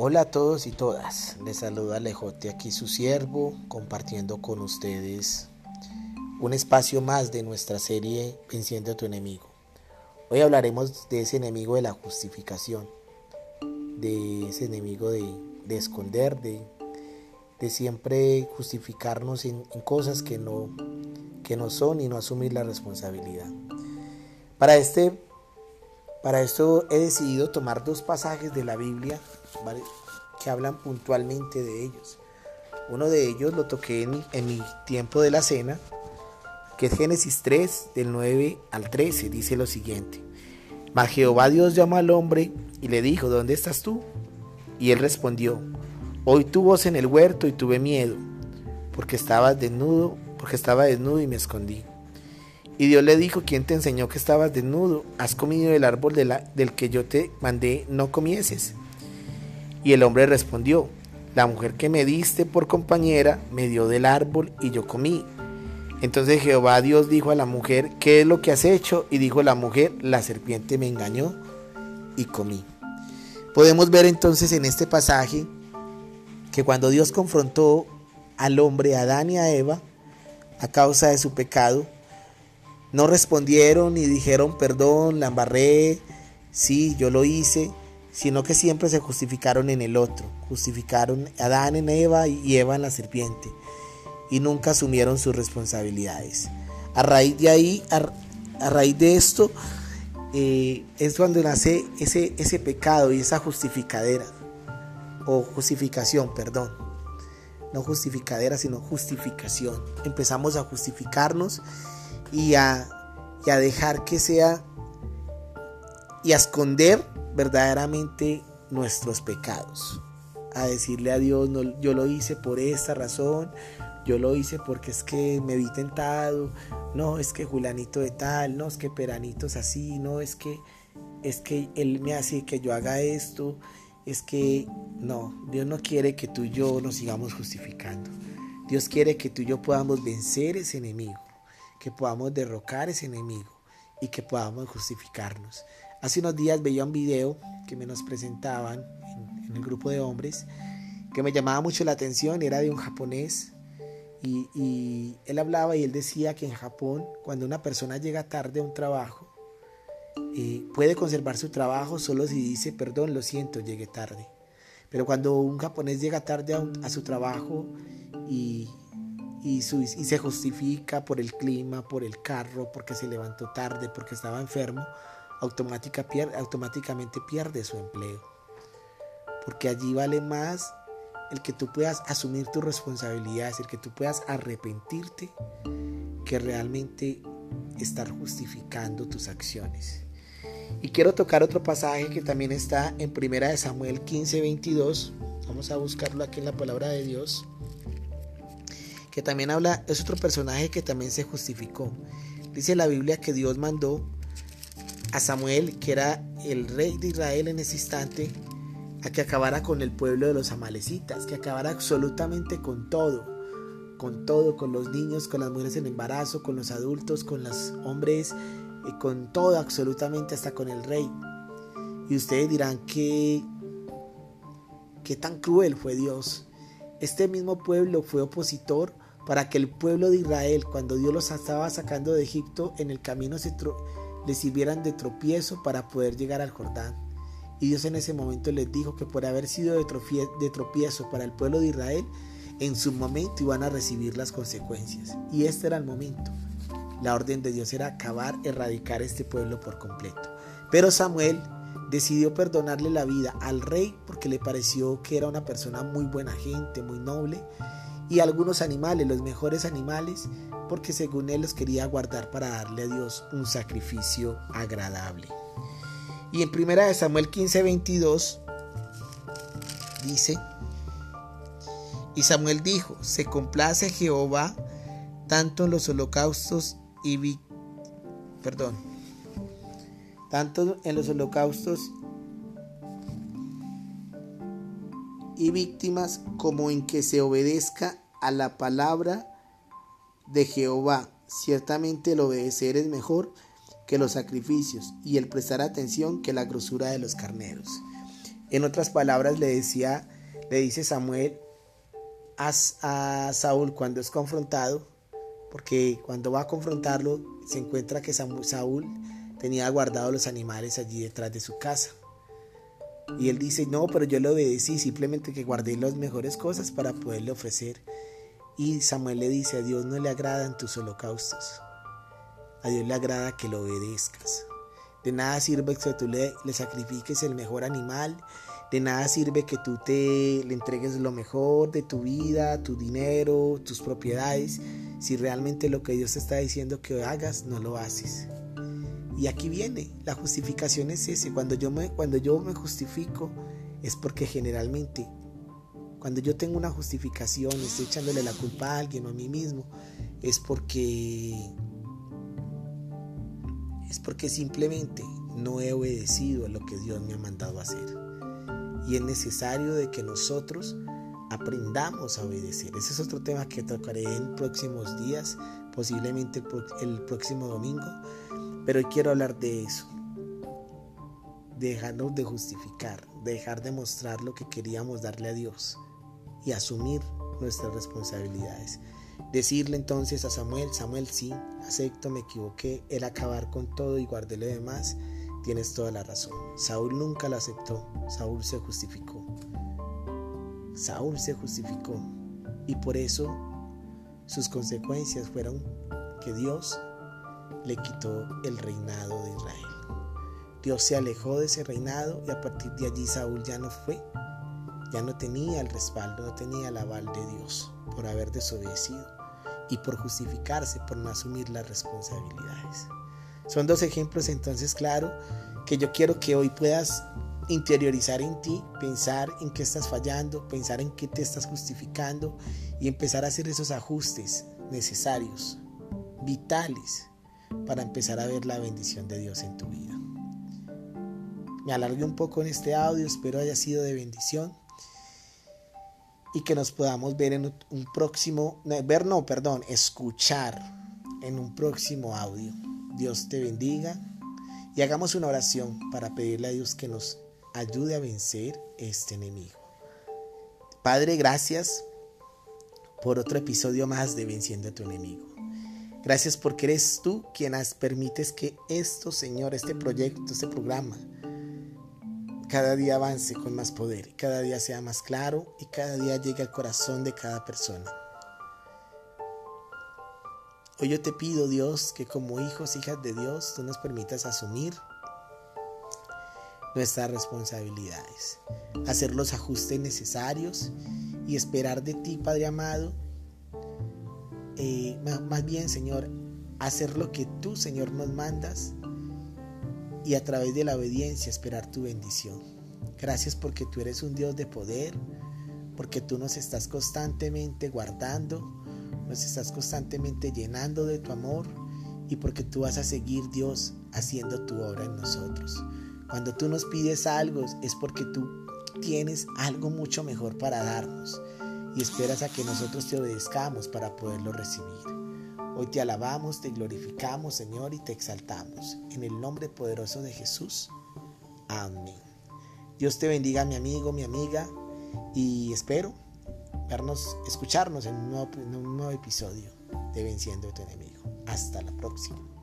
Hola a todos y todas, les saluda Alejote aquí su siervo, compartiendo con ustedes un espacio más de nuestra serie Venciendo a tu enemigo. Hoy hablaremos de ese enemigo de la justificación, de ese enemigo de, esconder, de, de, siempre justificarnos en, cosas que no, que no son y no asumir la responsabilidad. Para este para esto he decidido tomar dos pasajes de la Biblia que hablan puntualmente de ellos. Uno de ellos lo toqué en, mi tiempo de la cena, que es Génesis 3, del 9 al 13, dice lo siguiente. Mas Jehová Dios llamó al hombre y le dijo, ¿dónde estás tú? Y él respondió, hoy tu voz en el huerto y tuve miedo, porque estabas desnudo, porque estaba desnudo y me escondí. Y Dios le dijo, ¿quién te enseñó que estabas desnudo? ¿Has comido del árbol del que yo te mandé no comieses? Y el hombre respondió, la mujer que me diste por compañera me dio del árbol y yo comí. Entonces Jehová Dios dijo a la mujer, ¿qué es lo que has hecho? Y dijo la mujer, la serpiente me engañó y comí. Podemos ver entonces en este pasaje que cuando Dios confrontó al hombre, a Adán y a Eva, a causa de su pecado, no respondieron y dijeron, perdón, la embarré, sí, yo lo hice, sino que siempre se justificaron en el otro. Justificaron a Adán en Eva y Eva en la serpiente. Y nunca asumieron sus responsabilidades. A raíz de ahí, a, raíz de esto, eh, es cuando nace ese, ese pecado y esa justificadera. O justificación, perdón. No justificadera, sino justificación. Empezamos a justificarnos y a, dejar que sea y a esconder verdaderamente nuestros pecados. A decirle a Dios, no, yo lo hice por esta razón, yo lo hice porque es que me vi tentado, no, es que Julanito de tal, no, es que Peranito es así, no, es que, es que Él me hace que yo haga esto, es que no, Dios no quiere que tú y yo nos sigamos justificando. Dios quiere que tú y yo podamos vencer ese enemigo que podamos derrocar ese enemigo y que podamos justificarnos. Hace unos días veía un video que me nos presentaban en, el grupo de hombres que me llamaba mucho la atención, era de un japonés y, él hablaba y él decía que en Japón cuando una persona llega tarde a un trabajo, eh, puede conservar su trabajo solo si dice, perdón, lo siento, llegué tarde. Pero cuando un japonés llega tarde a su trabajo y, y, se justifica por el clima, por el carro, porque se levantó tarde, porque estaba enfermo, automática automáticamente pierde su empleo. Porque allí vale más el que tú puedas asumir tus responsabilidades, el que tú puedas arrepentirte, que realmente estar justificando tus acciones. Y quiero tocar otro pasaje que también está en Primera de Samuel 15, 22. Vamos a buscarlo aquí en la palabra de Dios que también habla, es otro personaje que también se justificó. Dice la Biblia que Dios mandó a Samuel, que era el rey de Israel en ese instante, a que acabara con el pueblo de los amalecitas, que acabara absolutamente con todo, con todo, con los niños, con las mujeres en embarazo, con los adultos, con los hombres, y con todo absolutamente hasta con el rey. Y ustedes dirán que qué tan cruel fue Dios. Este mismo pueblo fue opositor para que el pueblo de Israel, cuando Dios los estaba sacando de Egipto, en el camino se les sirvieran de tropiezo para poder llegar al Jordán. Y Dios en ese momento les dijo que por haber sido de, de tropiezo para el pueblo de Israel, en su momento iban a recibir las consecuencias. Y este era el momento. La orden de Dios era acabar, erradicar este pueblo por completo. Pero Samuel decidió perdonarle la vida al rey porque le pareció que era una persona muy buena gente, muy noble y algunos animales, los mejores animales, porque según él los quería guardar para darle a Dios un sacrificio agradable. Y en primera de Samuel 15, 22 dice, y Samuel dijo, se complace Jehová tanto en los holocaustos y perdón, tanto en los holocaustos y víctimas como en que se obedezca a la palabra de Jehová. Ciertamente el obedecer es mejor que los sacrificios y el prestar atención que la grosura de los carneros. En otras palabras, le decía, le dice Samuel a, Saúl cuando es confrontado, porque cuando va a confrontarlo se encuentra que Saúl tenía guardado los animales allí detrás de su casa. Y él dice, no, pero yo le obedecí, simplemente que guardé las mejores cosas para poderle ofrecer. Y Samuel le dice, a Dios no le agradan tus holocaustos. A Dios le agrada que lo obedezcas. De nada sirve que tú le, le sacrifiques el mejor animal. De nada sirve que tú te le entregues lo mejor de tu vida, tu dinero, tus propiedades, si realmente lo que Dios te está diciendo que hagas, no lo haces. Y aquí viene, la justificación es ese. Cuando yo me, cuando yo me justifico es porque generalmente, cuando yo tengo una justificación, estoy echándole la culpa a alguien o a mí mismo, es porque es porque simplemente no he obedecido a lo que Dios me ha mandado hacer. Y es necesario de que nosotros aprendamos a obedecer. Ese es otro tema que tocaré en próximos días, posiblemente el próximo domingo pero hoy quiero hablar de eso. Dejarnos de justificar, dejar de mostrar lo que queríamos darle a Dios y asumir nuestras responsabilidades. Decirle entonces a Samuel, Samuel sí, acepto, me equivoqué, el acabar con todo y guardé lo demás, tienes toda la razón. Saúl nunca lo aceptó, Saúl se justificó. Saúl se justificó y por eso sus consecuencias fueron que Dios le quitó el reinado de Israel. Dios se alejó de ese reinado y a partir de allí Saúl ya no fue, ya no tenía el respaldo, no tenía el aval de Dios por haber desobedecido y por justificarse, por no asumir las responsabilidades. Son dos ejemplos entonces, claro, que yo quiero que hoy puedas interiorizar en ti, pensar en qué estás fallando, pensar en qué te estás justificando y empezar a hacer esos ajustes necesarios, vitales, para empezar a ver la bendición de Dios en tu vida. Me alargué un poco en este audio, espero haya sido de bendición y que nos podamos ver en un próximo, ver no, perdón, escuchar en un próximo audio. Dios te bendiga y hagamos una oración para pedirle a Dios que nos ayude a vencer este enemigo. Padre, gracias por otro episodio más de Venciendo a tu enemigo. Gracias porque eres tú quien permites que esto, Señor, este proyecto, este programa, cada día avance con más poder, cada día sea más claro y cada día llegue al corazón de cada persona. Hoy yo te pido, Dios, que como hijos, hijas de Dios, tú nos permitas asumir nuestras responsabilidades, hacer los ajustes necesarios y esperar de ti, Padre amado, eh, más bien, Señor, hacer lo que tú, Señor, nos mandas y a través de la obediencia esperar tu bendición. Gracias porque tú eres un Dios de poder, porque tú nos estás constantemente guardando, nos estás constantemente llenando de tu amor y porque tú vas a seguir, Dios, haciendo tu obra en nosotros. Cuando tú nos pides algo es porque tú tienes algo mucho mejor para darnos y esperas a que nosotros te obedezcamos para poderlo recibir. Hoy te alabamos, te glorificamos, Señor, y te exaltamos. En el nombre poderoso de Jesús. Amén. Dios te bendiga, mi amigo, mi amiga, y espero vernos, escucharnos en un nuevo, en un nuevo episodio de Venciendo a tu enemigo. Hasta la próxima.